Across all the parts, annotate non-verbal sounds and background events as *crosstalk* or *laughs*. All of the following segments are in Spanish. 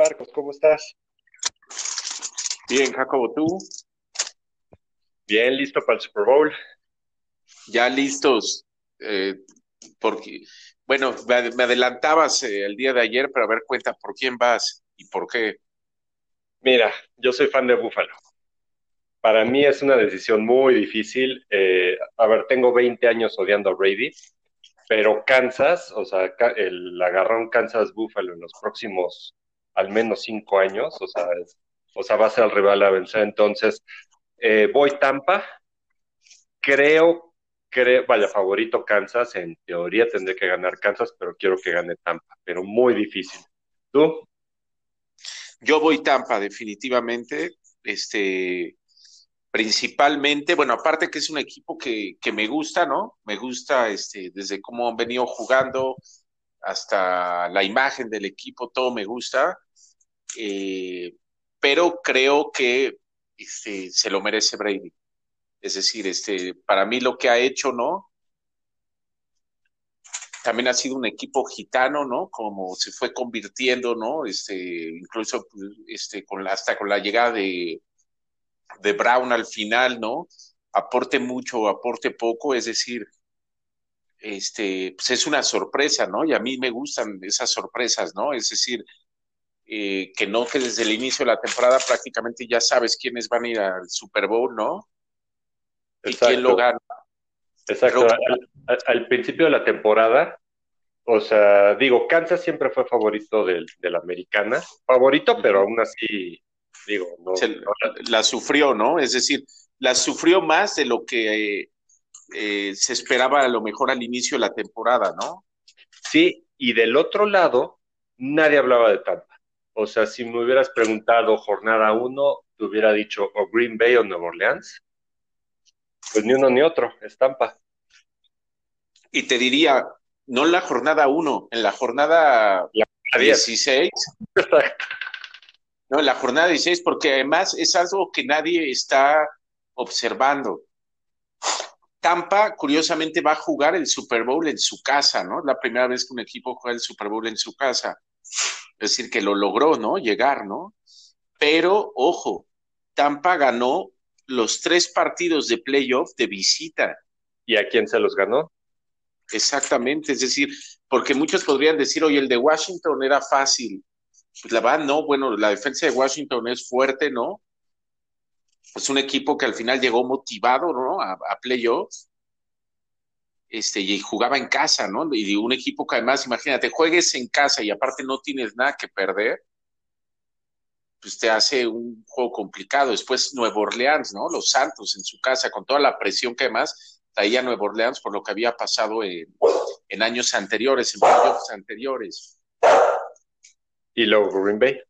Marcos, ¿cómo estás? Bien, Jacobo, ¿tú? Bien, listo para el Super Bowl. Ya listos, eh, porque, bueno, me, adelantabas eh, el día de ayer, pero a ver, cuenta por quién vas y por qué. Mira, yo soy fan de Buffalo. Para mí es una decisión muy difícil. Eh, a ver, tengo 20 años odiando a Brady, pero Kansas, o sea, el agarrón Kansas Buffalo en los próximos al menos 5 años, o sea, o sea, va a ser el rival a vencer. Entonces, eh, voy Tampa. Creo, creo, vaya, favorito Kansas. En teoría tendré que ganar Kansas, pero quiero que gane Tampa, pero muy difícil. ¿Tú? Yo voy Tampa, definitivamente. Este, principalmente, bueno, aparte que es un equipo que, que me gusta, ¿no? Me gusta este, desde cómo han venido jugando hasta la imagen del equipo, todo me gusta. Eh, pero creo que este, se lo merece Brady. Es decir, este, para mí lo que ha hecho, ¿no? También ha sido un equipo gitano, ¿no? Como se fue convirtiendo, ¿no? Este, incluso este, con la, hasta con la llegada de, de Brown al final, ¿no? Aporte mucho, aporte poco, es decir, este, pues es una sorpresa, ¿no? Y a mí me gustan esas sorpresas, ¿no? Es decir, eh, que no que desde el inicio de la temporada prácticamente ya sabes quiénes van a ir al Super Bowl, ¿no? Y quién lo gana. Exacto. Al, principio de la temporada, o sea, digo, Kansas siempre fue favorito de, la americana, favorito, pero aún así, digo, no, La, sufrió, ¿no? Es decir, la sufrió más de lo que eh, se esperaba a lo mejor al inicio de la temporada, ¿no? Sí, y del otro lado, nadie hablaba de Tampa. O sea, si me hubieras preguntado jornada uno, te hubiera dicho o Green Bay o Nueva Orleans. Pues ni uno ni otro, estampa. Y te diría, no en la jornada uno, en la jornada 16. no, en la jornada 16, porque además es algo que nadie está observando. Tampa, curiosamente, va a jugar el Super Bowl en su casa, ¿no? La primera vez que un equipo juega el Super Bowl en su casa. Es decir, que lo logró, ¿no? Llegar, ¿no? Pero, ojo, Tampa ganó los tres partidos de playoff de visita. ¿Y a quién se los ganó? Exactamente, es decir, porque muchos podrían decir, oye, el de Washington era fácil. Pues la verdad, no, bueno, la defensa de Washington es fuerte, ¿no? Es un equipo que al final llegó motivado, ¿no? A, a playoffs este, y jugaba en casa, ¿no? Y un equipo que además, imagínate, juegues en casa y aparte no tienes nada que perder, pues te hace un juego complicado. Después Nuevo Orleans, ¿no? Los Santos en su casa, con toda la presión que además traía Nuevo Orleans por lo que había pasado en, en años anteriores, en playoffs anteriores. Y luego Green Bay.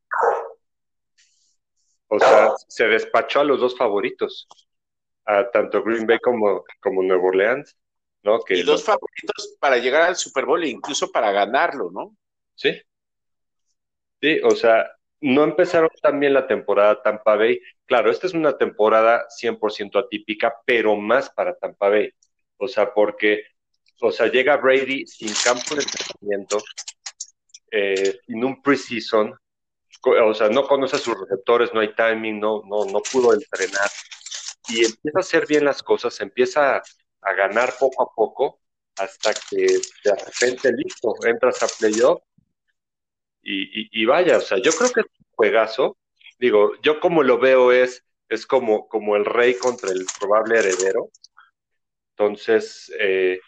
O sea, se despachó a los dos favoritos, a tanto Green Bay como, como Nuevo Orleans y dos favoritos para llegar al Super Bowl e incluso para ganarlo, ¿no? Sí. Sí, o sea, no empezaron tan bien la temporada Tampa Bay. Claro, esta es una temporada 100% atípica, pero más para Tampa Bay. O sea, porque, o sea, llega Brady sin campo de entrenamiento, eh, sin un preseason, o sea, no conoce a sus receptores, no hay timing, no, no, no pudo entrenar. Y empieza a hacer bien las cosas, empieza a ganar poco a poco hasta que de repente listo, entras a playoff y, y, vaya, o sea, yo creo que es un juegazo. Digo, yo como lo veo es, es como, como el rey contra el probable heredero. Entonces, eh,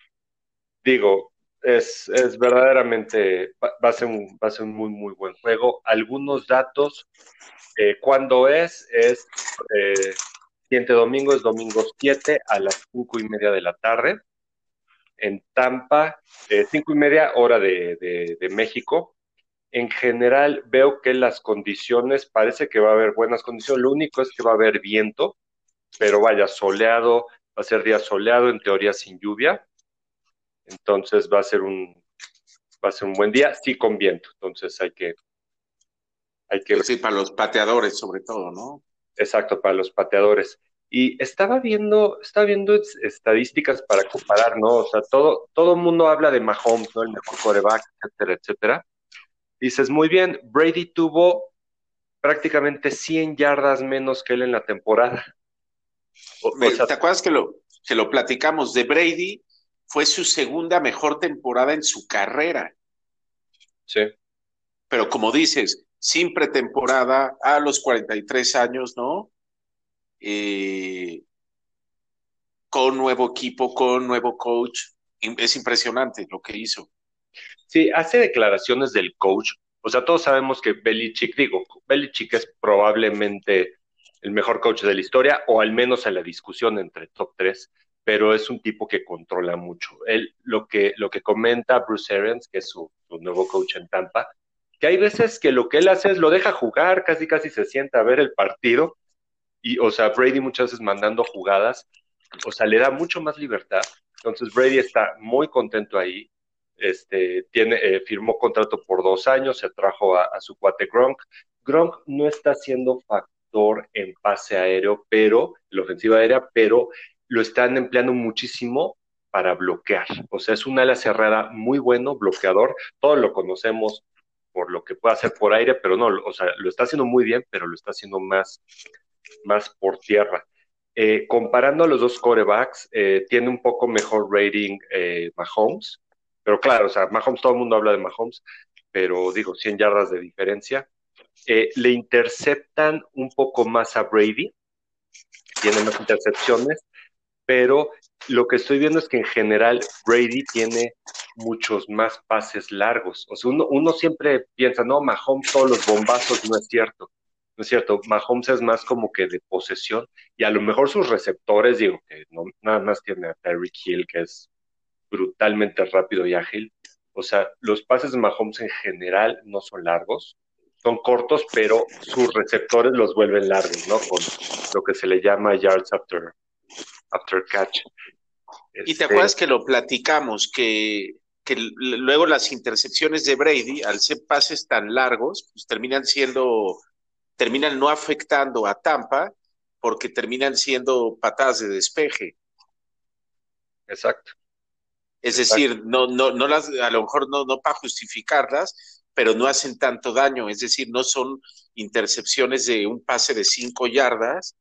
digo, es, es verdaderamente, va, a ser un, va a ser un muy, muy buen juego. Algunos datos, eh, cuando es, es eh, siguiente domingo es domingo 7 a las 5 y media de la tarde en Tampa, eh, 5 y media hora de, México. En general veo que las condiciones, parece que va a haber buenas condiciones, lo único es que va a haber viento, pero vaya, soleado, va a ser día soleado, en teoría sin lluvia, entonces va a ser un, va a ser un buen día, sí con viento, entonces hay que... Hay que... Sí, para los pateadores sobre todo, ¿no? Exacto, para los pateadores. Y estaba viendo, estaba viendo estadísticas para comparar, ¿no? O sea, todo, todo mundo habla de Mahomes, ¿no? El mejor coreback, etcétera, etcétera. Dices, muy bien, Brady tuvo prácticamente 100 yardas menos que él en la temporada. ¿Te acuerdas que lo, que lo platicamos? De Brady fue su segunda mejor temporada en su carrera. Sí. Pero como dices, sin pretemporada, a los 43 años, ¿no? Eh, con nuevo equipo, con nuevo coach. Es impresionante lo que hizo. Sí, hace declaraciones del coach. O sea, todos sabemos que Belichick, digo, Belichick es probablemente el mejor coach de la historia, o al menos en la discusión entre top 3, pero es un tipo que controla mucho. Él, lo que, lo que comenta Bruce Arians, que es su, nuevo coach en Tampa, que hay veces que lo que él hace es lo deja jugar, casi casi se sienta a ver el partido, y, o sea, Brady muchas veces mandando jugadas, o sea, le da mucho más libertad. Entonces Brady está muy contento ahí. Este, tiene, eh, firmó contrato por dos años, se trajo a, a, su cuate Gronk. Gronk no está siendo factor en pase aéreo, pero, en la ofensiva aérea, pero lo están empleando muchísimo para bloquear. O sea, es una ala cerrada muy bueno, bloqueador. Todos lo conocemos por lo que puede hacer por aire, pero no, o sea, lo está haciendo muy bien, pero lo está haciendo más, más por tierra. Eh, comparando a los dos corebacks, eh, tiene un poco mejor rating eh, Mahomes, pero claro, o sea, Mahomes, todo el mundo habla de Mahomes, pero digo, 100 yardas de diferencia. le interceptan un poco más a Brady, tiene más intercepciones, pero lo que estoy viendo es que en general Brady tiene muchos más pases largos. O sea, uno, uno siempre piensa, no, Mahomes todos los bombazos, no es cierto. No es cierto, Mahomes es más como que de posesión y a lo mejor sus receptores, digo que no, nada más tiene a Tyreek Hill, que es brutalmente rápido y ágil. O sea, los pases de Mahomes en general no son largos, son cortos, pero sus receptores los vuelven largos, ¿no? Con lo que se le llama yards after, after catch. Y te este acuerdas que lo platicamos, que, que luego las intercepciones de Brady, al ser pases tan largos, pues terminan siendo, terminan no afectando a Tampa, porque terminan siendo patadas de despeje. Exacto. Es decir, no, no, no las, a lo mejor no, no para justificarlas, pero no hacen tanto daño. Es decir, no son intercepciones de un pase de cinco yardas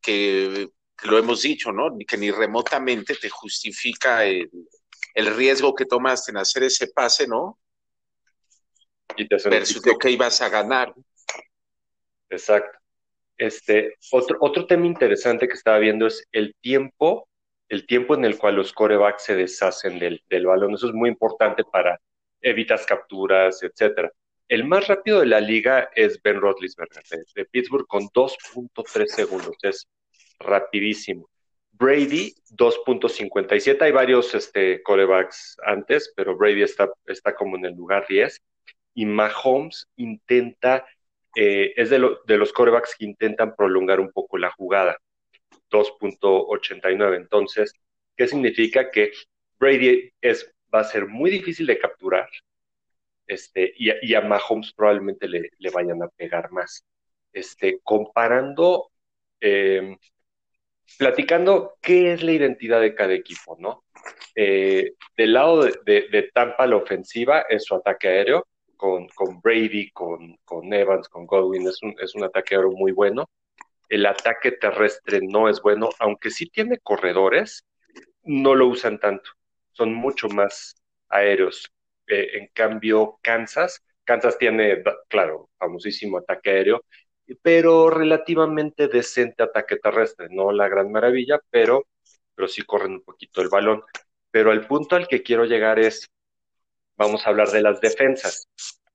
que lo hemos dicho, ¿no? Que ni remotamente te justifica el, riesgo que tomaste en hacer ese pase, ¿no? Y te Versus lo que ibas a ganar. Exacto. Este, otro, otro tema interesante que estaba viendo es el tiempo, el tiempo en el cual los corebacks se deshacen del, del balón. Eso es muy importante para evitas capturas, etcétera. El más rápido de la liga es Ben Roethlisberger de Pittsburgh con 2.3 segundos. Es rapidísimo. Brady, 2.57. Hay varios este, corebacks antes, pero Brady está, está como en el lugar 10. Y Mahomes intenta, eh, es de, de los corebacks que intentan prolongar un poco la jugada, 2.89. Entonces, ¿qué significa? Que Brady es, va a ser muy difícil de capturar este, y, a Mahomes probablemente le, le, vayan a pegar más. Este, comparando eh, platicando qué es la identidad de cada equipo, ¿no? Eh, del lado de, Tampa, la ofensiva es su ataque aéreo, con, Brady, con, Evans, con Godwin, es un, es un ataque aéreo muy bueno. El ataque terrestre no es bueno, aunque sí tiene corredores, no lo usan tanto, son mucho más aéreos. Eh, en cambio, Kansas, Kansas tiene, claro, famosísimo ataque aéreo, pero relativamente decente ataque terrestre, no la gran maravilla, pero, pero sí corren un poquito el balón. Pero el punto al que quiero llegar es, vamos a hablar de las defensas.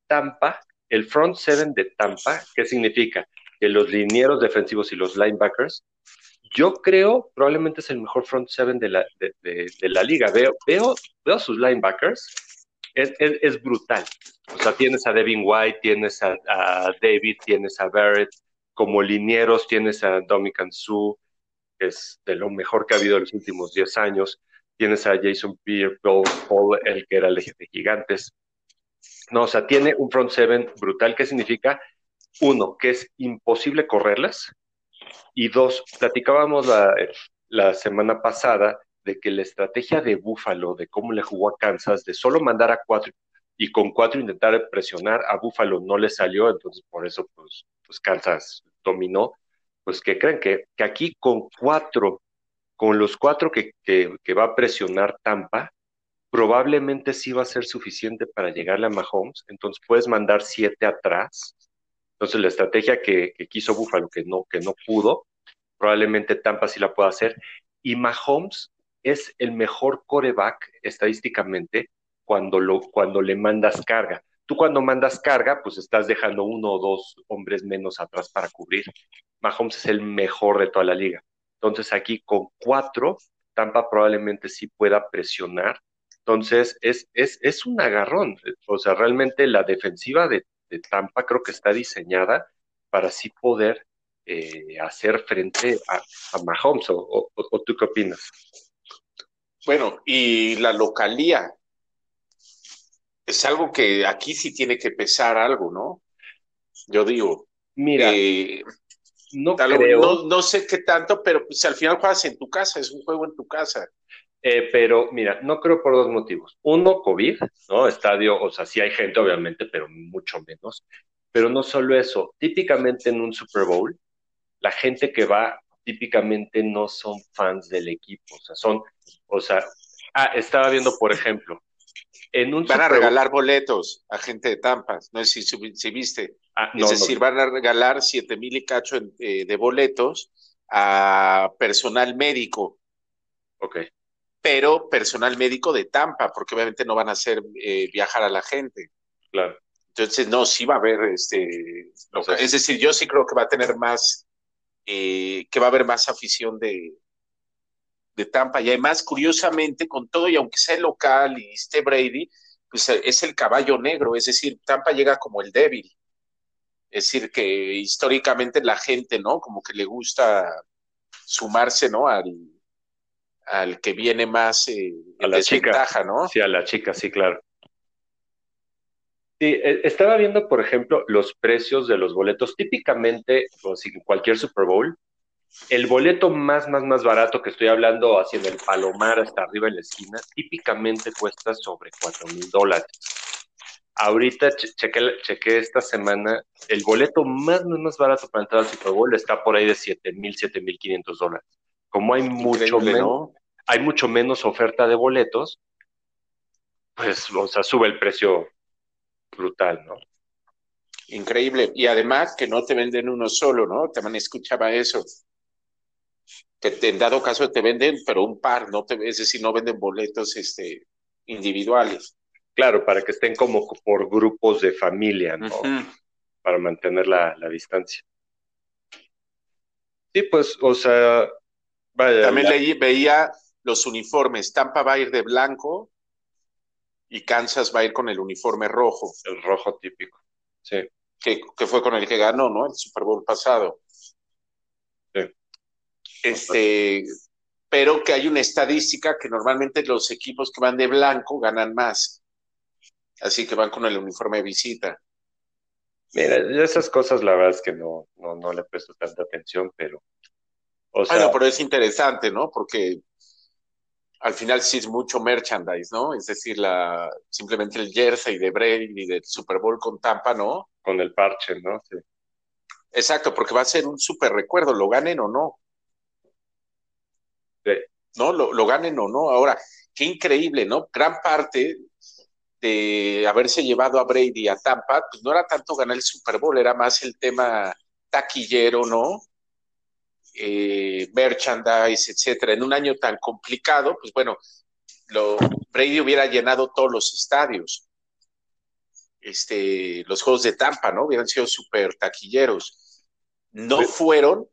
Tampa, el front seven de Tampa, ¿qué significa? Que los linieros defensivos y los linebackers, yo creo probablemente es el mejor front seven de la, de, de la liga. Veo, veo, veo sus linebackers es, brutal. O sea, tienes a Devin White, tienes a, David, tienes a Barrett, como linieros tienes a Dominican Sue, que es de lo mejor que ha habido en los últimos 10 años. Tienes a Jason Pierre, Paul, el que era el de gigantes. No, o sea, tiene un front seven brutal. ¿Qué significa? Uno, que es imposible correrlas. Y dos, platicábamos la, la semana pasada de que la estrategia de Buffalo, de cómo le jugó a Kansas, de solo mandar a cuatro y con cuatro intentar presionar, a Buffalo no le salió, entonces por eso pues, pues Kansas dominó, pues que creen que, que aquí con cuatro, con los cuatro que, que, va a presionar Tampa, probablemente sí va a ser suficiente para llegarle a Mahomes, entonces puedes mandar siete atrás. Entonces la estrategia que, quiso Buffalo, que no, que no pudo, probablemente Tampa sí la pueda hacer. Y Mahomes es el mejor coreback estadísticamente cuando, lo, cuando le mandas carga. Tú cuando mandas carga, pues estás dejando uno o dos hombres menos atrás para cubrir. Mahomes es el mejor de toda la liga. Entonces aquí con cuatro, Tampa probablemente sí pueda presionar. Entonces es, es, es un agarrón. O sea, realmente la defensiva de, Tampa creo que está diseñada para así poder eh, hacer frente a, a Mahomes. O, o, ¿O tú qué opinas? Bueno, y la localía es algo que aquí sí tiene que pesar algo, ¿no? Yo digo. Mira, eh, no, creo... no, no, sé qué tanto, pero pues al final juegas en tu casa, es un juego en tu casa. Eh, pero mira, no creo por dos motivos. Uno, COVID, ¿no? Estadio, o sea, sí hay gente, obviamente, pero mucho menos. Pero no solo eso, típicamente en un Super Bowl, la gente que va típicamente no son fans del equipo, o sea, son, o sea, ah, estaba viendo, por ejemplo, en un van a regalar boletos a gente de Tampa, no sé si, si viste, ah, no, es decir, no. van a regalar siete mil y cacho eh, de boletos a personal médico. Ok. Pero personal médico de Tampa, porque obviamente no van a hacer eh, viajar a la gente. Claro. Entonces, no, sí va a haber, este, o sea, es decir, yo sí creo que va a tener más eh, que va a haber más afición de, de Tampa. Y además, curiosamente, con todo y aunque sea local y esté Brady, pues es el caballo negro, es decir, Tampa llega como el débil. Es decir, que históricamente la gente, ¿no? Como que le gusta sumarse, ¿no? Al, al que viene más eh, a la desventaja, chica. ¿no? Sí, a la chica, sí, claro. Sí, estaba viendo, por ejemplo, los precios de los boletos. Típicamente, si cualquier Super Bowl, el boleto más, más, más barato que estoy hablando, haciendo el palomar hasta arriba en la esquina, típicamente cuesta sobre 4 mil dólares. Ahorita chequé, chequé esta semana, el boleto más, más, más barato para entrar al Super Bowl está por ahí de 7 mil, 7 mil 500 dólares. Como hay mucho, menos, ¿no? hay mucho menos oferta de boletos, pues, o sea, sube el precio brutal, ¿no? Increíble. Y además que no te venden uno solo, ¿no? También escuchaba eso. Que te, en dado caso te venden, pero un par, no te, es decir, no venden boletos este, individuales. Claro, para que estén como por grupos de familia, ¿no? Uh -huh. Para mantener la, la, distancia. Sí, pues, o sea, vaya. También leí, veía los uniformes. Tampa va a ir de blanco y Kansas va a ir con el uniforme rojo. El rojo típico, sí. Que, que, fue con el que ganó, ¿no? El Super Bowl pasado. Este, pero que hay una estadística que normalmente los equipos que van de blanco ganan más. Así que van con el uniforme de visita. Mira, esas cosas la verdad es que no, no, no le presto tanta atención, pero... O sea, bueno, pero es interesante, ¿no? Porque al final sí es mucho merchandise, ¿no? Es decir, la, simplemente el jersey de Brady y del Super Bowl con Tampa, ¿no? Con el parche, ¿no? Sí. Exacto, porque va a ser un super recuerdo, lo ganen o no. ¿No? Lo, lo ganen o no. Ahora, qué increíble, ¿no? Gran parte de haberse llevado a Brady a Tampa, pues no era tanto ganar el Super Bowl, era más el tema taquillero, ¿no? eh, merchandise, etcétera, en un año tan complicado, pues bueno, lo, Brady hubiera llenado todos los estadios. Este, los juegos de Tampa, ¿no? Hubieran sido súper taquilleros. No fueron,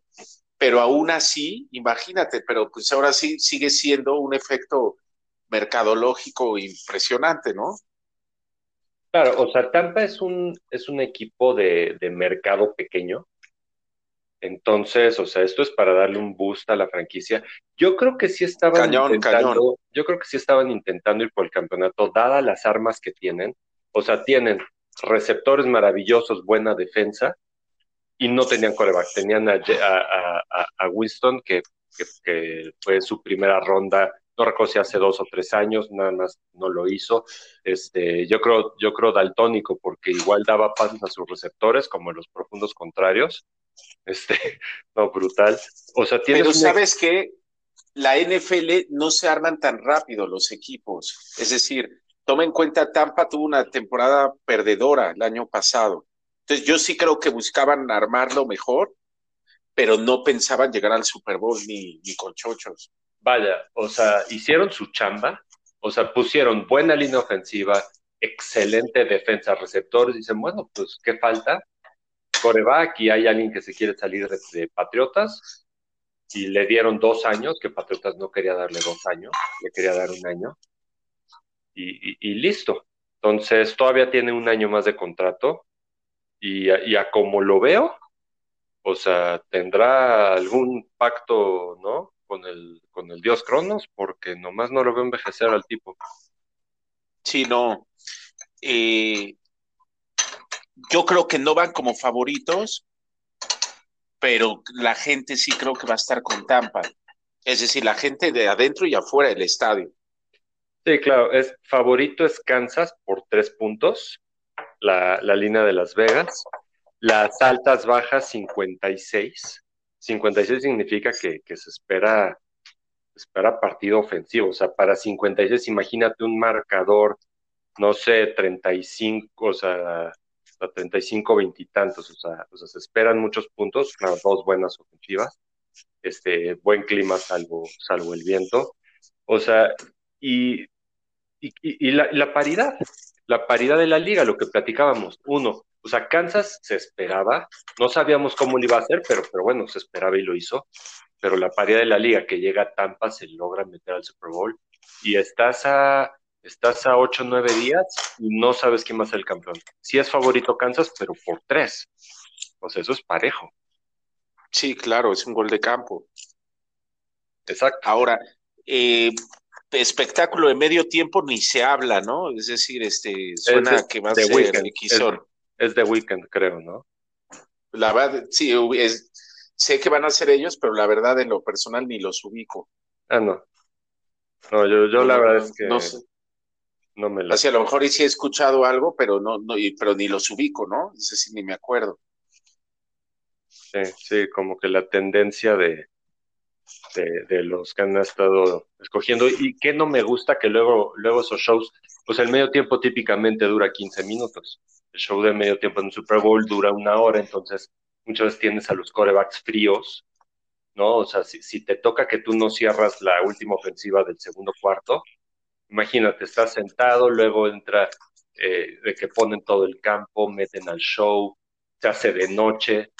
pero aún así, imagínate, pero pues ahora sí sigue siendo un efecto mercadológico impresionante, ¿no? Claro, o sea, Tampa es un, es un equipo de, de mercado pequeño, entonces, o sea, esto es para darle un boost a la franquicia. Yo creo que sí estaban cañón, intentando, cañón. yo creo que sí estaban intentando ir por el campeonato, dadas las armas que tienen. O sea, tienen receptores maravillosos, buena defensa, y no tenían coreback. Tenían a, a, a, a Winston, que, que, que, fue su primera ronda no recuerdo si hace dos o tres años, nada más no lo hizo. Este, yo creo, yo creo daltónico, porque igual daba pasos a sus receptores, como en los profundos contrarios. Este, *laughs* no, brutal. O sea, Pero sabes que la NFL no se arman tan rápido los equipos. Es decir, toma en cuenta, Tampa tuvo una temporada perdedora el año pasado. Entonces, yo sí creo que buscaban armarlo mejor, pero no pensaban llegar al Super Bowl ni, con chochos vaya, o sea, hicieron su chamba, o sea, pusieron buena línea ofensiva, excelente defensa, receptores, dicen, bueno, pues, ¿qué falta? Coreback y hay alguien que se quiere salir de, Patriotas y le dieron dos años, que Patriotas no quería darle dos años, le quería dar un año y, listo. Entonces, todavía tiene un año más de contrato y, y a como lo veo, o sea, tendrá algún pacto, ¿no? con el, con el dios Cronos, porque nomás no lo veo envejecer al tipo. Sí, no. Eh, yo creo que no van como favoritos, pero la gente sí creo que va a estar con Tampa. Es decir, la gente de adentro y afuera del estadio. Sí, claro, es favorito es Kansas por tres puntos, la, la línea de Las Vegas, las altas bajas 56 56 significa que, se espera, espera partido ofensivo. O sea, para 56, imagínate un marcador, no sé, 35, o sea, 35, 20 y tantos. O sea, o sea, se esperan muchos puntos, claro, dos buenas ofensivas. Este, buen clima salvo, salvo el viento. O sea, y, y, y la, la paridad, la paridad de la liga, lo que platicábamos. Uno, o sea, Kansas se esperaba, no sabíamos cómo lo iba a hacer, pero, pero bueno, se esperaba y lo hizo. Pero la paridad de la liga que llega a Tampa se logra meter al Super Bowl y estás a, estás a 8 o 9 días y no sabes quién va a ser el campeón. Sí es favorito Kansas, pero por tres. O sea, eso es parejo. Sí, claro, es un gol de campo. Exacto. Ahora, eh, espectáculo de medio tiempo ni se habla, ¿no? Es decir, este suena que va a ser weekend, es de Weekend, creo, ¿no? La verdad, sí, sé que van a ser ellos, pero la verdad en lo personal ni los ubico. Ah, no. No, yo, yo la verdad es que no, sé. no me lo... Así a lo mejor sí he escuchado algo, pero no, no, pero ni los ubico, ¿no? No sé si ni me acuerdo. Sí, sí, como que la tendencia de, de, de, los que han estado escogiendo. Y que no me gusta que luego, luego esos shows, pues el medio tiempo típicamente dura 15 minutos el show de medio tiempo en un Super Bowl dura una hora, entonces muchas veces tienes a los corebacks fríos, ¿no? O sea, si, te toca que tú no cierras la última ofensiva del segundo cuarto, imagínate, estás sentado, luego entra eh, de que ponen todo el campo, meten al show, se hace de noche,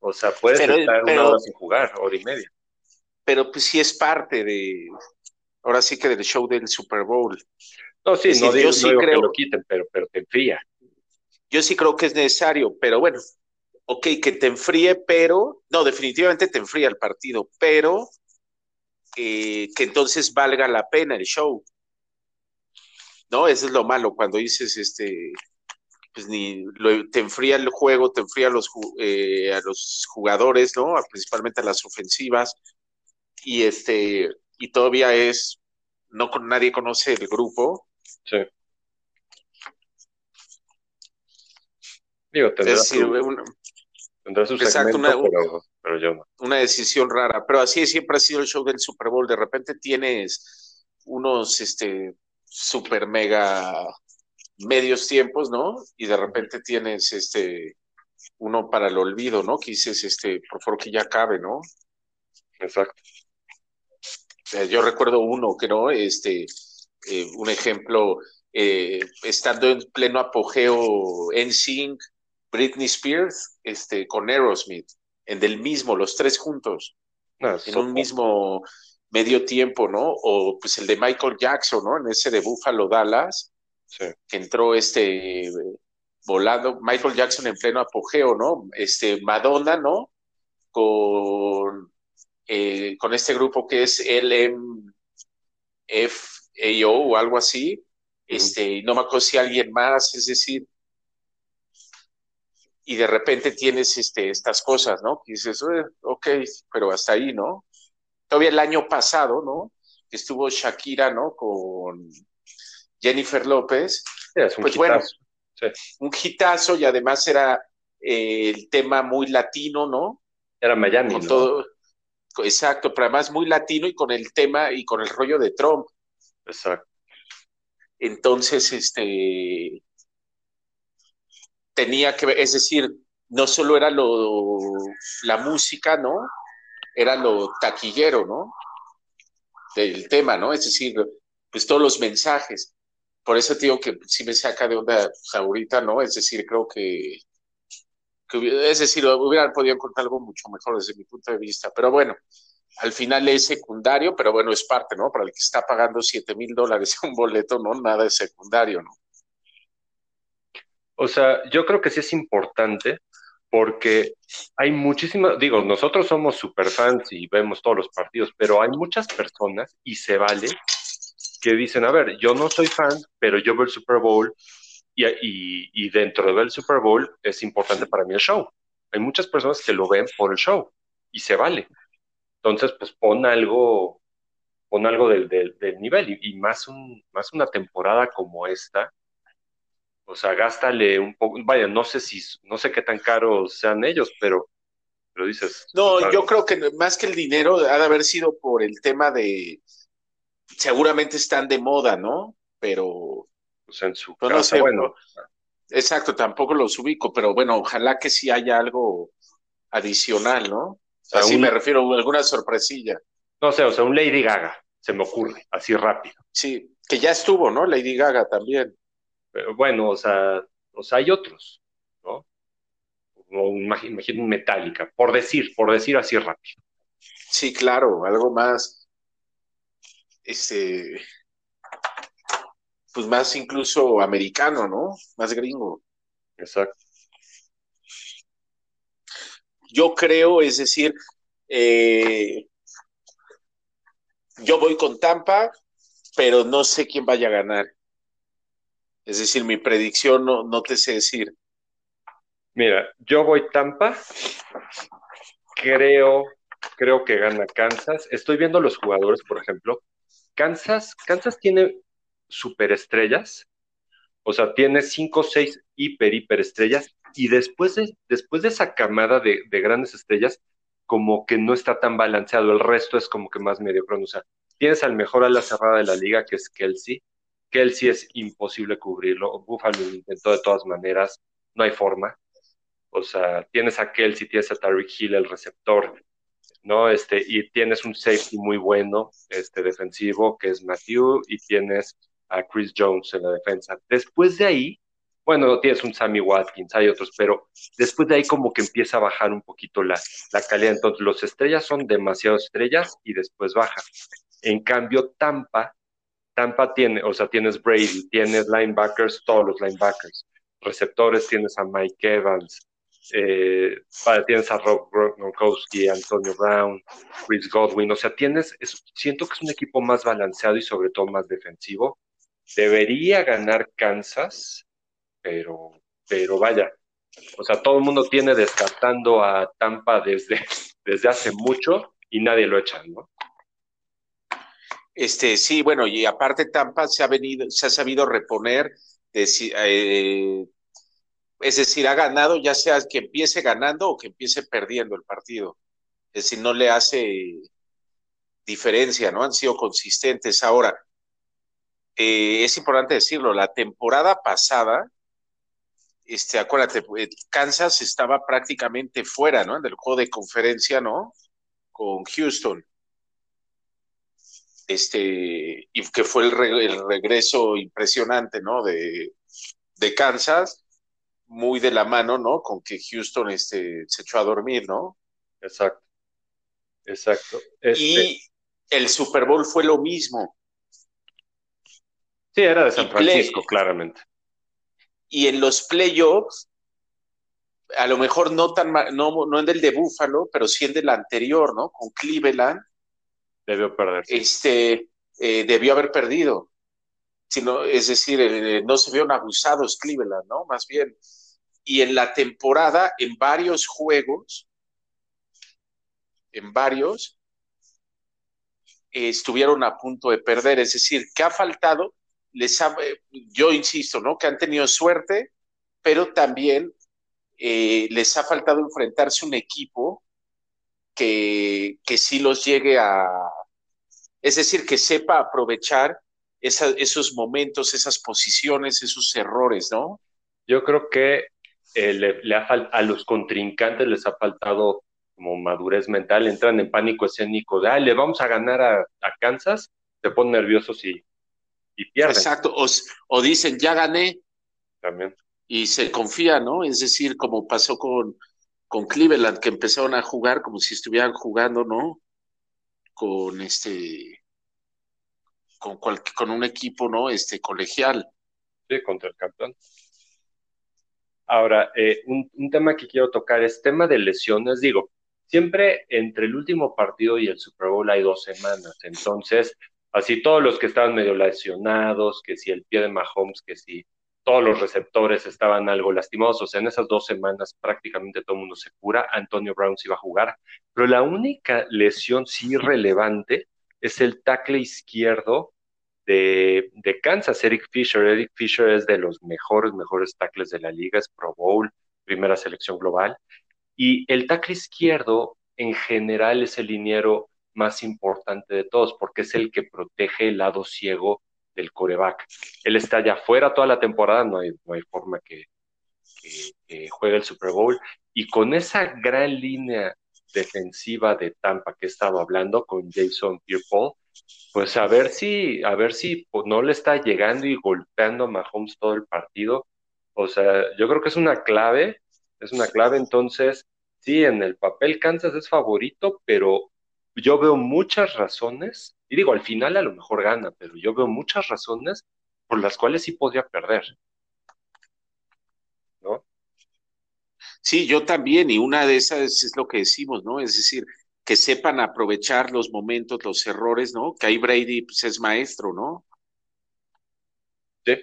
o sea, puedes estar una hora sin jugar, hora y media. Pero pues sí es parte de, ahora sí que del show del Super Bowl. No, sí, no, digo, que lo quiten, pero, pero te enfría yo sí creo que es necesario, pero bueno, ok, que te enfríe, pero, no, definitivamente te enfría el partido, pero eh, que entonces valga la pena el show. ¿No? Eso es lo malo cuando dices, este, pues ni te enfría el juego, te enfría a los, eh, a los jugadores, ¿no? Principalmente a las ofensivas, y este, y todavía es, no nadie conoce el grupo. Sí. Digo, tendrá, su, una, pero, yo no. Una decisión rara, pero así siempre ha sido el show del Super Bowl. De repente tienes unos este, super mega medios tiempos, ¿no? Y de repente tienes este uno para el olvido, ¿no? Que dices, este, por favor que ya cabe, ¿no? Exacto. Yo recuerdo uno que no, este, eh, un ejemplo, eh, estando en pleno apogeo en Sync, Britney Spears este, con Aerosmith, en del mismo, los tres juntos, ah, en un mismo medio tiempo, ¿no? O pues el de Michael Jackson, ¿no? En ese de Buffalo Dallas, que entró este volando, Michael Jackson en pleno apogeo, ¿no? Este Madonna, ¿no? Con, eh, con este grupo que es LMFAO o algo así, este, no me acuerdo si alguien más, es decir, y de repente tienes este, estas cosas, ¿no? Y dices, eh, ok, pero hasta ahí, ¿no? Todavía el año pasado, ¿no? estuvo Shakira, ¿no? Con Jennifer López. es un pues bueno, un hitazo y además era eh, el tema muy latino, ¿no? Era Miami, con todo, exacto, pero además muy latino y con el tema y con el rollo de Trump. Exacto. Entonces, este tenía que ver, es decir, no solo era lo la música, ¿no? Era lo taquillero, ¿no? Del tema, ¿no? Es decir, pues todos los mensajes. Por eso te digo que sí me saca de onda pues, ahorita, ¿no? Es decir, creo que es decir, hubieran podido contar algo mucho mejor desde mi punto de vista, pero bueno, al final es secundario, pero bueno, es parte, ¿no? Para el que está pagando 7 mil dólares *laughs* un boleto, no, nada es secundario, ¿no? O sea, yo creo que sí es importante porque hay muchísimas, digo, nosotros somos super fans y vemos todos los partidos, pero hay muchas personas, y se vale, que dicen, a ver, yo no soy fan, pero yo veo el Super Bowl y, dentro del Super Bowl es importante para mí el show. Hay muchas personas que lo ven por el show y se vale. Entonces, pues pon algo, pon algo del, del, nivel y, más, un, más una temporada como esta. O sea, gástale un poco, vaya, no sé si, no sé qué tan caros sean ellos, pero, pero dices. No, yo creo que más que el dinero ha de haber sido por el tema de, seguramente están de moda, ¿no? Pero pues, en su pues, bueno. Exacto, tampoco los ubico, pero bueno, ojalá que sí haya algo adicional, ¿no? Así me refiero a alguna sorpresilla. No sé, o sea, un Lady Gaga, se me ocurre, así rápido. Sí, que ya estuvo, ¿no? Lady Gaga también. Pero bueno, o sea, o sea, hay otros, ¿no? O imagino Metallica, por decir, por decir así rápido. Sí, claro, algo más, este, pues más incluso americano, ¿no? Más gringo. Exacto. Yo creo, es decir, eh, yo voy con Tampa, pero no sé quién vaya a ganar. Es decir, mi predicción no, no te sé decir. Mira, yo voy Tampa, creo, creo que gana Kansas. Estoy viendo los jugadores, por ejemplo. Kansas, Kansas tiene superestrellas, o sea, tiene cinco o seis hiper, hiperestrellas, y después de, después de esa camada de, grandes estrellas, como que no está tan balanceado, el resto es como que más medio o sea, tienes al mejor a la cerrada de la liga, que es Kelsey, Kelsey es imposible cubrirlo, Buffalo lo intentó de todas maneras, no hay forma, o sea, tienes a Kelsey, tienes a Tariq Hill, el receptor, ¿no? Este, y tienes un safety muy bueno, este, defensivo, que es Matthew, y tienes a Chris Jones en la defensa. Después de ahí, bueno, tienes un Sammy Watkins, hay otros, pero después de ahí como que empieza a bajar un poquito la, la calidad. Entonces, los estrellas son demasiado estrellas y después baja. En cambio, Tampa, Tampa tiene, o sea, tienes Brady, tienes linebackers, todos los linebackers. Receptores tienes a Mike Evans, eh, tienes a Rob Gronkowski, Antonio Brown, Chris Godwin, o sea, tienes, siento que es un equipo más balanceado y sobre todo más defensivo. Debería ganar Kansas, pero, pero vaya, o sea, todo el mundo tiene descartando a Tampa desde, *laughs* desde hace mucho y nadie lo echa, ¿no? Este, sí, bueno, y aparte Tampa se ha venido, se ha sabido reponer, eh, es decir, ha ganado, ya sea que empiece ganando o que empiece perdiendo el partido. Es decir, no le hace diferencia, ¿no? Han sido consistentes. Ahora, eh, es importante decirlo, la temporada pasada, este, acuérdate, eh, Kansas estaba prácticamente fuera, ¿no? Del juego de conferencia, ¿no? Con Houston. Este, y que fue el, regreso impresionante, ¿no? De, de Kansas muy de la mano, ¿no? Con que Houston este, se echó a dormir, ¿no? Exacto. Exacto. Y este el Super Bowl fue lo mismo. Sí, era de San Francisco, claramente. Y en los playoffs, a lo mejor no tan no, no en del de Buffalo, pero sí en del anterior, ¿no? Con Cleveland. Debió perder. Este, eh, debió haber perdido. Sino, es decir, eh, no se vieron abusados Cleveland, ¿no? Más bien y en la temporada, en varios juegos, en varios, eh, estuvieron a punto de perder. Es decir, ¿qué ha faltado? Les yo insisto, ¿no? Que han tenido suerte, pero también eh, les ha faltado enfrentarse un equipo que, que sí los llegue a, es decir, que sepa aprovechar esos momentos, esas posiciones, esos errores, ¿no? Yo creo que eh, le, ha a los contrincantes les ha faltado como madurez mental, entran en pánico escénico de, le vamos a ganar a, Kansas, se ponen nerviosos y, y pierden. Exacto, o, dicen, ya gané. También. Y se confía, ¿no? Es decir, como pasó con, con Cleveland, que empezaron a jugar como si estuvieran jugando, ¿no? Con este, con, con un equipo, ¿no? Este, colegial. Sí, contra el campeón. Ahora, eh, un, un, tema que quiero tocar es tema de lesiones. Digo, siempre entre el último partido y el Super Bowl hay dos semanas. Entonces, así todos los que estaban medio lesionados, que si el pie de Mahomes, que si todos los receptores estaban algo lastimados, o sea, en esas dos semanas prácticamente todo el mundo se cura, Antonio Brown se iba a jugar, pero la única lesión sí relevante es el tackle izquierdo de, de, Kansas, Eric Fisher. Eric Fisher es de los mejores, mejores tackles de la liga, es Pro Bowl, primera selección global. Y el tackle izquierdo en general es el liniero más importante de todos porque es el que protege el lado ciego del coreback. Él está ya fuera toda la temporada, no hay, no hay forma que, juegue el Super Bowl. Y con esa gran línea defensiva de Tampa que he estado hablando con Jason pierre pues a ver si, a ver si no le está llegando y golpeando a Mahomes todo el partido. O sea, yo creo que es una clave, es una clave. Entonces, sí, en el papel Kansas es favorito, pero yo veo muchas razones, y digo, al final a lo mejor gana, pero yo veo muchas razones por las cuales sí podría perder. ¿No? Sí, yo también, y una de esas es lo que decimos, ¿no? Es decir, que sepan aprovechar los momentos, los errores, ¿no? Que ahí Brady pues, es maestro, ¿no? Sí.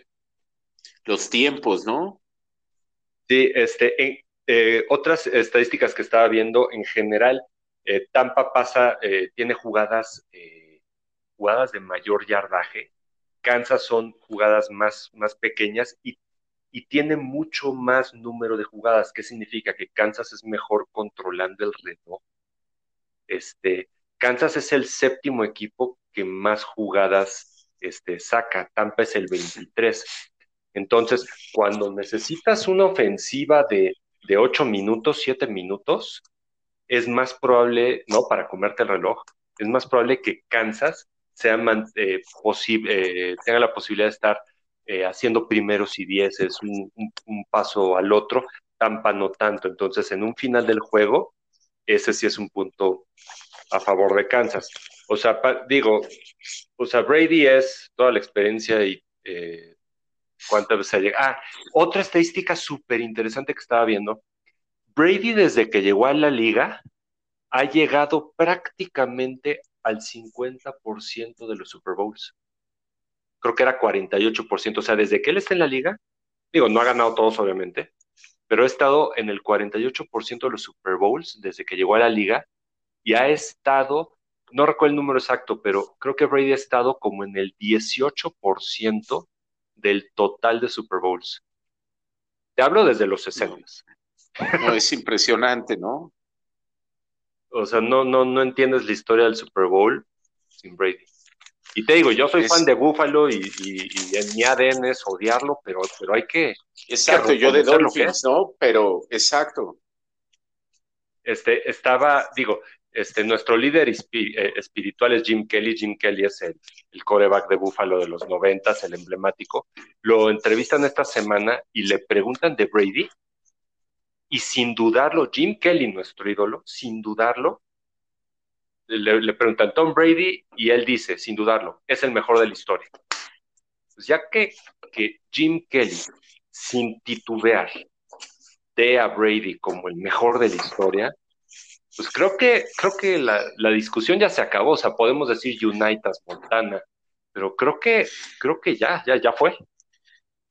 Los tiempos, ¿no? Sí, este, eh, otras estadísticas que estaba viendo, en general, eh, Tampa pasa, eh, tiene jugadas, jugadas de mayor yardaje. Kansas son jugadas más, más pequeñas y, y tiene mucho más número de jugadas. ¿Qué significa? Que Kansas es mejor controlando el reloj este, Kansas es el séptimo equipo que más jugadas este, saca, Tampa es el 23. Entonces, cuando necesitas una ofensiva de, de 8 minutos, 7 minutos, es más probable, ¿no? Para comerte el reloj, es más probable que Kansas sea eh, eh, tenga la posibilidad de estar eh, haciendo primeros y dieces, un, un, paso al otro, Tampa no tanto. Entonces, en un final del juego, ese sí es un punto a favor de Kansas. O sea, digo, o sea, Brady es toda la experiencia y cuántas veces ha llegado. Ah, otra estadística súper interesante que estaba viendo. Brady desde que llegó a la liga ha llegado prácticamente al 50% de los Super Bowls. Creo que era 48%. O sea, desde que él está en la liga, digo, no ha ganado todos obviamente, pero ha estado en el 48% de los Super Bowls desde que llegó a la liga y ha estado, no recuerdo el número exacto, pero creo que Brady ha estado como en el 18% del total de Super Bowls. Te hablo desde los 60. No, es impresionante, ¿no? O sea, no, no, no entiendes la historia del Super Bowl sin Brady. Y te digo, yo soy fan de Buffalo y, en mi ADN es odiarlo, pero, pero hay que. Exacto, yo de Dolphins, ¿no? Pero, exacto. Este, estaba, digo, este, nuestro líder eh, espiritual es Jim Kelly. Jim Kelly es el, el coreback de Buffalo de los noventas, el emblemático. Lo entrevistan esta semana y le preguntan de Brady. Y sin dudarlo, Jim Kelly, nuestro ídolo, sin dudarlo, le, preguntan Tom Brady y él dice, sin dudarlo, es el mejor de la historia. Pues ya que, que Jim Kelly, sin titubear, ve a Brady como el mejor de la historia, pues creo que, creo que la, discusión ya se acabó. O sea, podemos decir United, Montana, pero creo que, creo que ya, ya, ya fue.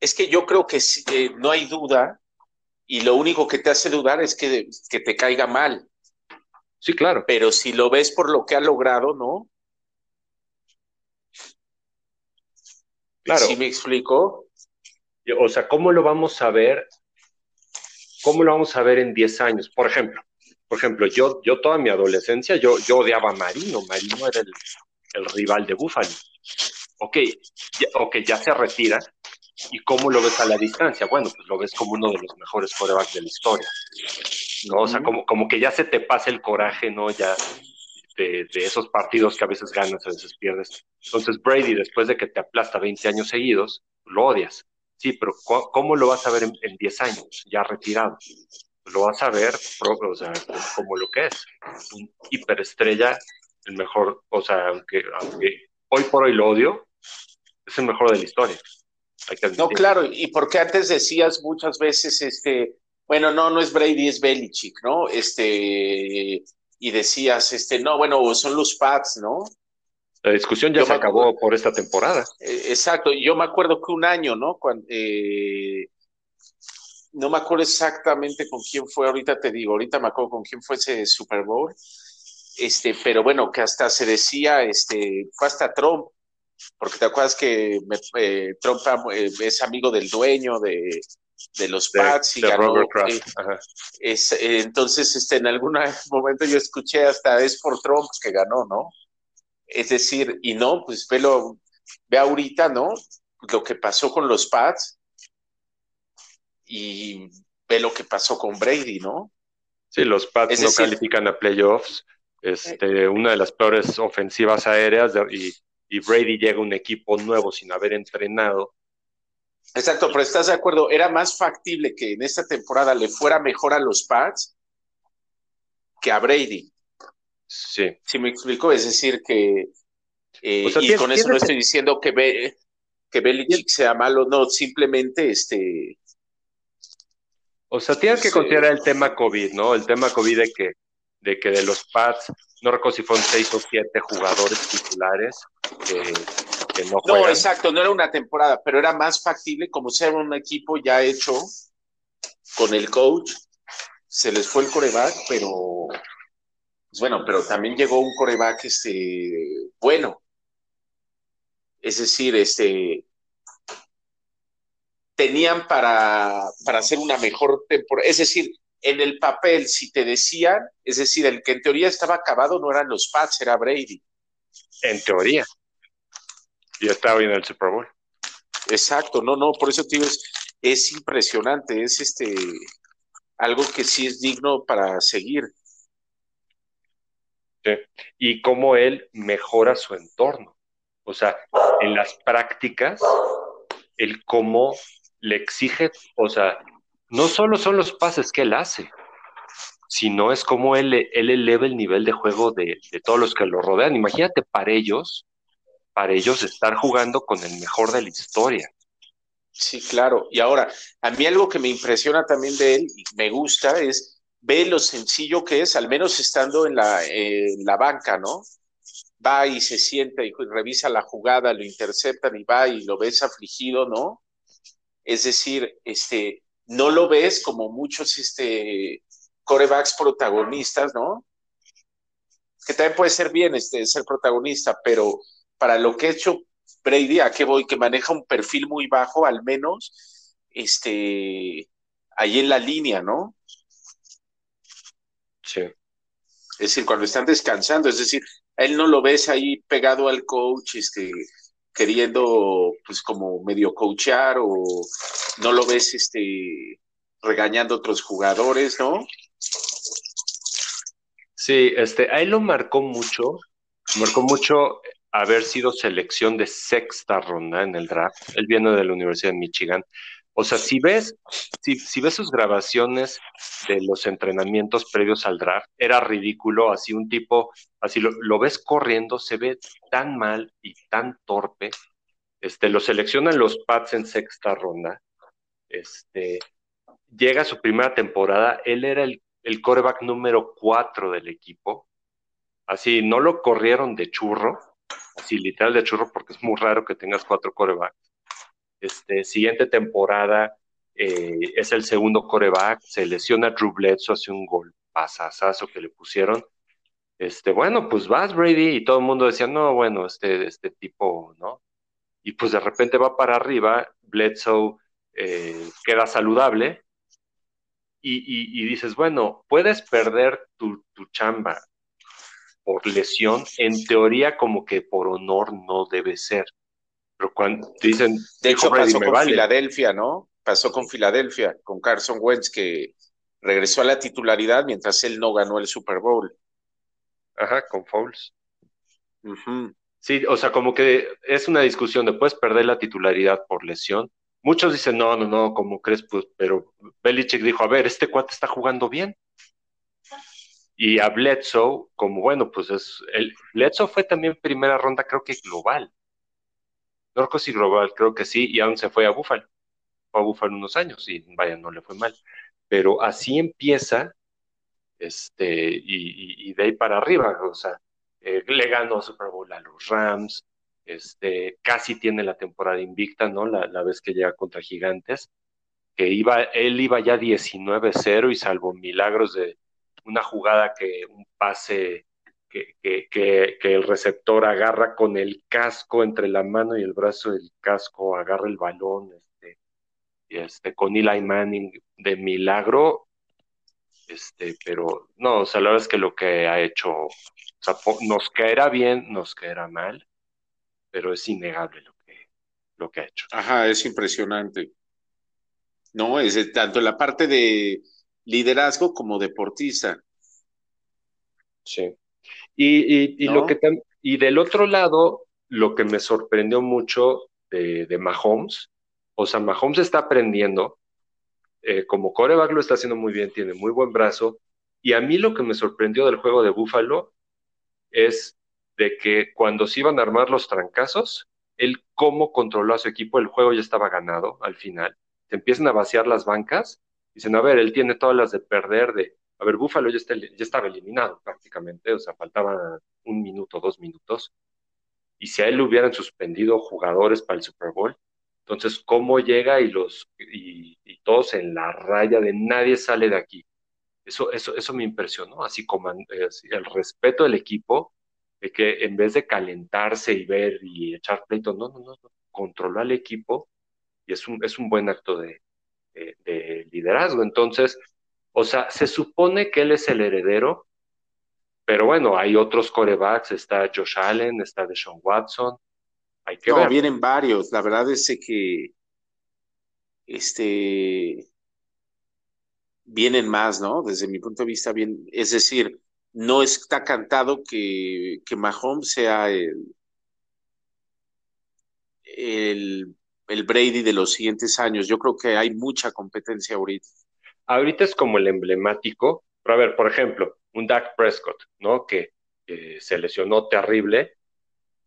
Es que yo creo que no hay duda, y lo único que te hace dudar es que, que te caiga mal. Sí, claro. Pero si lo ves por lo que ha logrado, ¿no? Claro. ¿Sí me explico? O sea, ¿cómo lo vamos a ver? ¿Cómo lo vamos a ver en 10 años? Por ejemplo, por ejemplo, yo, yo toda mi adolescencia, yo, yo odiaba a Marino. Marino era el, el rival de Búfalo. Ok, okay, ya se retira, ¿Y cómo lo ves a la distancia? Bueno, pues lo ves como uno de los mejores corebacks de la historia. ¿no? O sea, como, como que ya se te pasa el coraje, ¿no? Ya de, esos partidos que a veces ganas, a veces pierdes. Entonces Brady, después de que te aplasta 20 años seguidos, lo odias. Sí, pero ¿cómo lo vas a ver en, 10 años, ya retirado? Lo vas a ver o sea, como lo que es, un hiperestrella, el mejor, o sea, aunque, aunque hoy por hoy lo odio, es el mejor de la historia. No, claro, y porque antes decías muchas veces, este, bueno, no, no es Brady, es Belichick, ¿no? Este, y decías, este, no, bueno, son los Pats, ¿no? La discusión ya se acabó por esta temporada. Eh, exacto, yo me acuerdo que un año, ¿no? Cuando, eh, no me acuerdo exactamente con quién fue, ahorita te digo, ahorita me acuerdo con quién fue ese Super Bowl, este, pero bueno, que hasta se decía, este, fue hasta Trump, porque te acuerdas que eh, Trump es amigo del dueño de, de los Pats y ganó. Eh, es, eh, entonces, este, en algún *laughs* momento yo escuché hasta es por Trump que ganó, ¿no? Es decir, y no, pues ve, ve ahorita, ¿no? Lo que pasó con los Pats y ve lo que pasó con Brady, ¿no? Sí, los Pats no califican a playoffs. Este, una de las peores ofensivas aéreas y, y Brady llega a un equipo nuevo sin haber entrenado Exacto, pero estás de acuerdo, era más factible que en esta temporada le fuera mejor a los Pats que a Brady. Sí. Sí, me explico, es decir, que. Eh, y con eso no estoy diciendo que, Be que Belichick sea malo, no, simplemente este. O sea, tienes que considerar el tema COVID, ¿no? El tema COVID de que, de que de los Pats, no recuerdo si fueron seis o siete jugadores titulares que no exacto, no era una temporada, pero era más factible como ser un equipo ya hecho con el coach. Se les fue el coreback, pero pues bueno, pero también llegó un coreback este, bueno. Es decir, este, tenían para, para hacer una mejor temporada. Es decir, en el papel, si te decían, es decir, el que en teoría estaba acabado no eran los Pats, era Brady. En teoría. Y está hoy en el Super Bowl. Exacto, no, no, por eso tío, es, impresionante, es este algo que sí es digno para seguir. Sí. Y cómo él mejora su entorno. O sea, en las prácticas, el cómo le exige, o sea, no solo son los pases que él hace, sino es como él, él eleva el nivel de juego de, de todos los que lo rodean. Imagínate para ellos para ellos estar jugando con el mejor de la historia. Sí, claro. Y ahora, a mí algo que me impresiona también de él y me gusta es ver lo sencillo que es, al menos estando en la, en la banca, ¿no? Va y se sienta y revisa la jugada, lo interceptan y va y lo ves afligido, ¿no? Es decir, este, no lo ves como muchos este, corebacks protagonistas, ¿no? Que también puede ser bien este, ser protagonista, pero para lo que ha hecho Brady, a qué voy, que maneja un perfil muy bajo, al menos, este, ahí en la línea, ¿no? Sí. Es decir, cuando están descansando, es decir, él no lo ves ahí pegado al coach, este, queriendo, pues, como medio coachear, o no lo ves, este, regañando a otros jugadores, ¿no? Sí, este, ahí lo marcó mucho, marcó mucho haber sido selección de sexta ronda en el draft. Él viene de la Universidad de Michigan. O sea, si ves, si, ves sus grabaciones de los entrenamientos previos al draft, era ridículo, así un tipo, así lo, ves corriendo, se ve tan mal y tan torpe. Este, lo seleccionan los Pats en sexta ronda. Este, llega su primera temporada, él era el, el coreback número cuatro del equipo. Así, no lo corrieron de churro, así literal de churro, porque es muy raro que tengas cuatro corebacks. Este, siguiente temporada eh, es el segundo coreback, se lesiona Drew Bledsoe, hace un gol pasasazo que le pusieron. Este, bueno, pues vas Brady y todo el mundo decía, no, bueno, este, este tipo, ¿no? y pues de repente va para arriba, Bledsoe eh, queda saludable y, dices, bueno, puedes perder tu, chamba por lesión, en teoría como que por honor no debe ser. Pero cuando dicen, de hecho pasó con Filadelfia, ¿no? Pasó con Filadelfia, con Carson Wentz, que regresó a la titularidad mientras él no ganó el Super Bowl. Ajá, con Fouls. Sí, o sea, como que es una discusión de puedes perder la titularidad por lesión Muchos dicen, no, no, no, como crees? Pues, pero Belichick dijo, a ver, este cuate está jugando bien. Y a Bledsoe, como bueno, pues es, el Bledsoe fue también primera ronda, creo que global. No recuerdo si creo que sí, y aún se fue a Buffalo. Fue a Buffalo unos años y vaya, no le fue mal. Pero así empieza, este, y, de ahí para arriba, o sea, eh, le ganó Super Bowl a los Rams, este, casi tiene la temporada invicta, ¿no? La, vez que llega contra Gigantes, que iba, él iba ya 19-0 y salvo milagros de una jugada que un pase que, que, el receptor agarra con el casco entre la mano y el brazo del casco, agarra el balón, este, y este, con Eli Manning de milagro, este, pero no, o sea, la verdad es que lo que ha hecho, o sea, nos caerá bien, nos caerá mal, pero es innegable lo que, lo que ha hecho. Ajá, es impresionante. No, es tanto en la parte de liderazgo como deportista. Sí. Y, y, lo que y del otro lado, lo que me sorprendió mucho de, de Mahomes, o sea, Mahomes está aprendiendo, eh, como coreback lo está haciendo muy bien, tiene muy buen brazo, y a mí lo que me sorprendió del juego de Buffalo es de que cuando se iban a armar los trancazos, él cómo controló a su equipo, el juego ya estaba ganado al final. Se empiezan a vaciar las bancas, dicen, a ver, él tiene todas las de perder, de, a ver, Búfalo ya, estaba eliminado prácticamente, o sea, faltaban un minuto, dos minutos. Y si a él le hubieran suspendido jugadores para el Super Bowl, entonces, ¿cómo llega y los y, todos en la raya de nadie sale de aquí? Eso, eso, eso me impresionó, así como el respeto del equipo de que en vez de calentarse y ver y echar pleito, no, no, no, controló al equipo y es un, es un buen acto de, liderazgo. Entonces, o sea, se supone que él es el heredero, pero bueno, hay otros corebacks, está Josh Allen, está Deshaun Watson, hay que no, vienen varios, la verdad es que este vienen más, ¿no? Desde mi punto de vista, bien, es decir, no está cantado que, que Mahomes sea el, el, Brady de los siguientes años. Yo creo que hay mucha competencia ahorita. Ahorita es como el emblemático, pero a ver, por ejemplo, un Dak Prescott, ¿no? Que se lesionó terrible.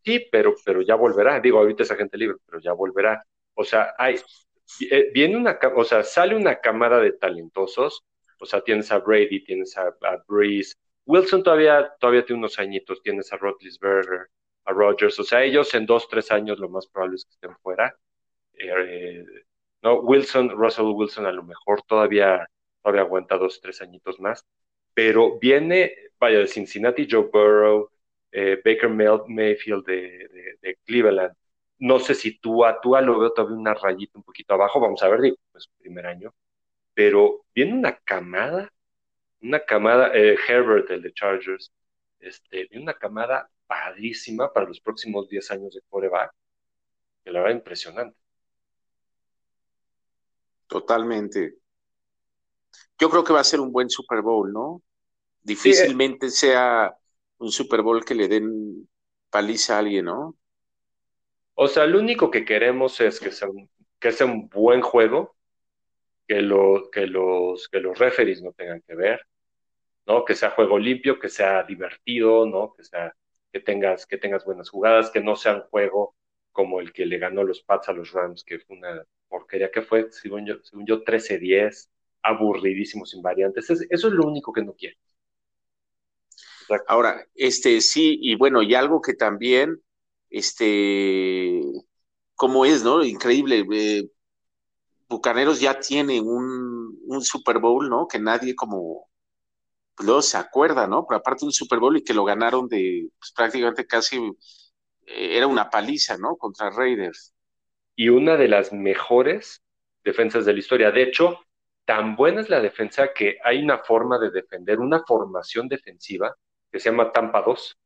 Sí, pero, pero ya volverá. Digo, ahorita es agente libre, pero ya volverá. O sea, hay, eh, viene una, o sea, sale una camada de talentosos. O sea, tienes a Brady, tienes a, a Breeze, Wilson todavía, todavía tiene unos añitos, tienes a Rotlisberger, a Rogers, o sea, ellos en dos, tres años lo más probable es que estén fuera. Eh, no, Wilson, Russell Wilson a lo mejor todavía, todavía aguanta dos, tres añitos más, pero viene, vaya, de Cincinnati, Joe Burrow, eh, Baker Mayfield de, Cleveland. No sé si tú a lo veo todavía una rayita un poquito abajo, vamos a ver, digo, pues primer año, pero viene una camada una camada, eh, Herbert, el de Chargers, este, una camada padrísima para los próximos 10 años de coreback, que la verdad impresionante. Totalmente. Yo creo que va a ser un buen Super Bowl, ¿no? Difícilmente sea un Super Bowl que le den paliza a alguien, ¿no? O sea, lo único que queremos es que sea un, que sea un buen juego, que, lo, que, los, que los referees no tengan que ver, ¿no? Que sea juego limpio, que sea divertido, ¿no? Que, sea, que, tengas, que tengas buenas jugadas, que no sea un juego como el que le ganó los Pats a los Rams, que fue una porquería que fue, según yo, según yo 13-10, aburridísimo, sin variantes. eso es lo único que no quiero. Ahora, este sí, y bueno, y algo que también, este, como es, ¿no? Increíble, eh, Bucaneros ya tiene un, Super Bowl, ¿no? Que nadie como pues, luego se acuerda, ¿no? Pero aparte un Super Bowl y que lo ganaron de pues, prácticamente casi era una paliza, ¿no? Contra Raiders. Y una de las mejores defensas de la historia. De hecho, tan buena es la defensa que hay una forma de defender, una formación defensiva que se llama Tampa 2.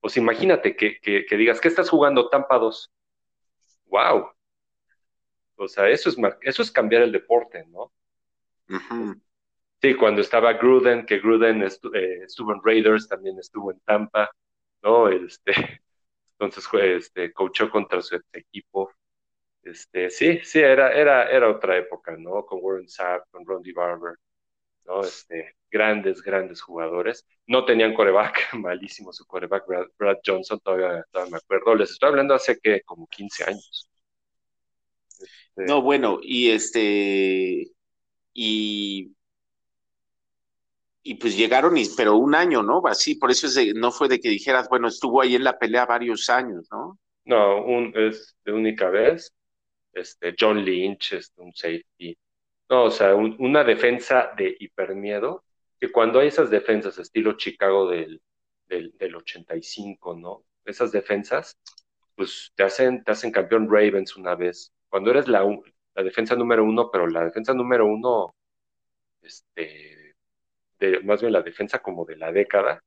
Pues imagínate que, que, digas, ¿qué estás jugando Tampa 2? ¡Wow! O sea, eso es, eso es cambiar el deporte, ¿no? Sí, cuando estaba Gruden, que Gruden eh, estuvo en Raiders, también estuvo en Tampa, ¿no? Este, entonces, este, coachó contra su equipo. Este, sí, sí, era, era, era otra época, ¿no? Con Warren Sapp, con Rondy Barber, ¿no? Este, grandes, grandes jugadores. No tenían coreback, *laughs* malísimo su coreback, Brad, Johnson, todavía, todavía, me acuerdo. Les estoy hablando hace que como 15 años. Este, no, bueno, y este, y, y pues llegaron, y, pero un año, ¿no? Así, por eso es no fue de que dijeras, bueno, estuvo ahí en la pelea varios años, ¿no? No, un, es de única vez. Este, John Lynch, este, un safety. No, o sea, una defensa de hipermiedo, que cuando hay esas defensas estilo Chicago del, del, del 85, ¿no? Esas defensas, pues te hacen, te hacen campeón Ravens una vez. Cuando eres la, la defensa número uno, pero la defensa número uno, este, de, más bien la defensa como de la década,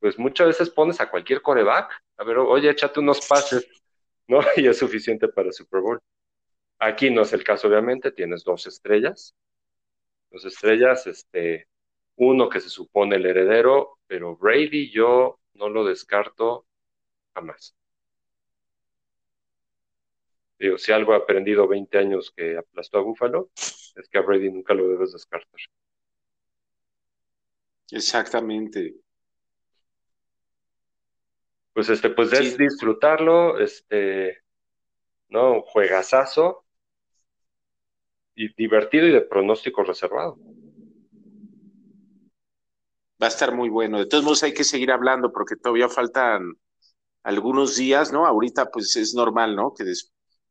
pues muchas veces pones a cualquier coreback, a ver, oye, échate unos pases, ¿no? *laughs* Y es suficiente para Super Bowl. Aquí no es el caso, obviamente, tienes dos estrellas, dos estrellas, este, uno que se supone el heredero, pero Brady yo no lo descarto jamás. Digo, si algo ha aprendido 20 años que aplastó a Búfalo, es que a Brady nunca lo debes descartar. Exactamente. Pues este, pues es disfrutarlo, este, ¿no? Juegazazo y divertido y de pronóstico reservado. Va a estar muy bueno. De todos modos hay que seguir hablando porque todavía faltan algunos días, ¿no? Ahorita pues es normal, ¿no? Que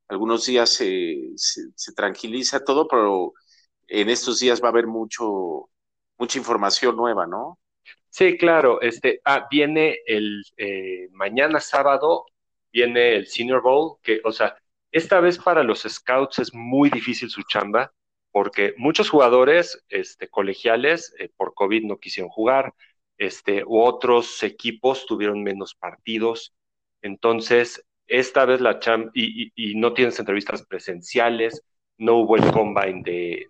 algunos días se, se, tranquiliza todo, pero en estos días va a haber mucho, mucha información nueva, ¿no? Sí, claro. Este, ah, viene el eh, mañana sábado, viene el Senior Bowl, que, o sea, esta vez para los scouts es muy difícil su chamba, porque muchos jugadores este, colegiales eh, por COVID no quisieron jugar, este, u otros equipos tuvieron menos partidos. Entonces, esta vez la champ, y, no tienes entrevistas presenciales, no hubo el combine de,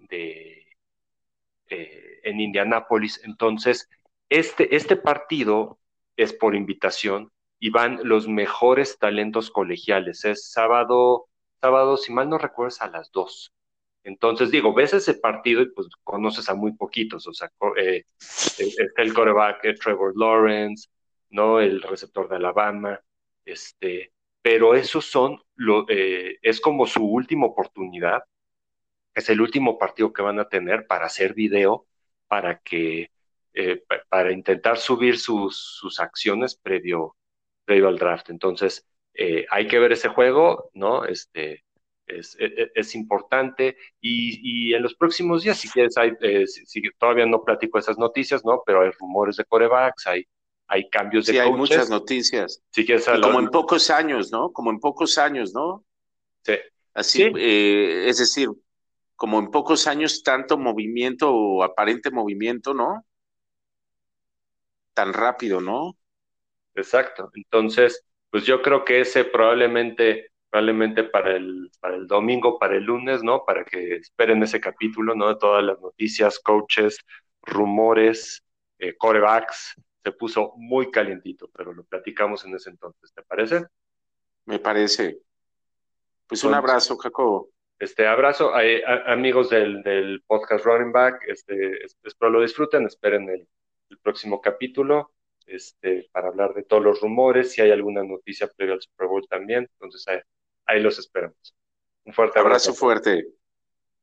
eh, en Indianápolis, entonces este, este partido es por invitación y van los mejores talentos colegiales, es sábado, sábado, si mal no recuerdas, a las dos. Entonces, digo, ves ese partido y pues conoces a muy poquitos, o sea, eh, está el coreback eh, Trevor Lawrence, ¿no? El receptor de Alabama, este, pero esos son, lo, eh, es como su última oportunidad, es el último partido que van a tener para hacer video, para que, eh, para intentar subir sus, sus acciones previo, previo al draft. Entonces, eh, hay que ver ese juego, ¿no? Este, es, e, e, es, importante y, y, en los próximos días, si quieres, hay, si, todavía no platico esas noticias, ¿no? Pero hay rumores de corebacks, hay hay cambios de sí, hay muchas noticias. Sí, como en pocos años, ¿no? Como en pocos años, ¿no? Sí. Así, eh, es decir, como en pocos años tanto movimiento o aparente movimiento, ¿no? Tan rápido, ¿no? Exacto. Entonces, pues yo creo que ese probablemente, probablemente para el, para el domingo, para el lunes, ¿no? Para que esperen ese capítulo, ¿no? De todas las noticias, coaches, rumores, eh, corebacks, se puso muy calientito, pero lo platicamos en ese entonces, ¿te parece? Me parece. Pues un abrazo, Jacobo. Este abrazo, amigos del, podcast Running Back, este, espero lo disfruten, esperen el, próximo capítulo este, para hablar de todos los rumores, si hay alguna noticia previa al Super Bowl también, entonces ahí, los esperamos. Un fuerte abrazo. Abrazo fuerte.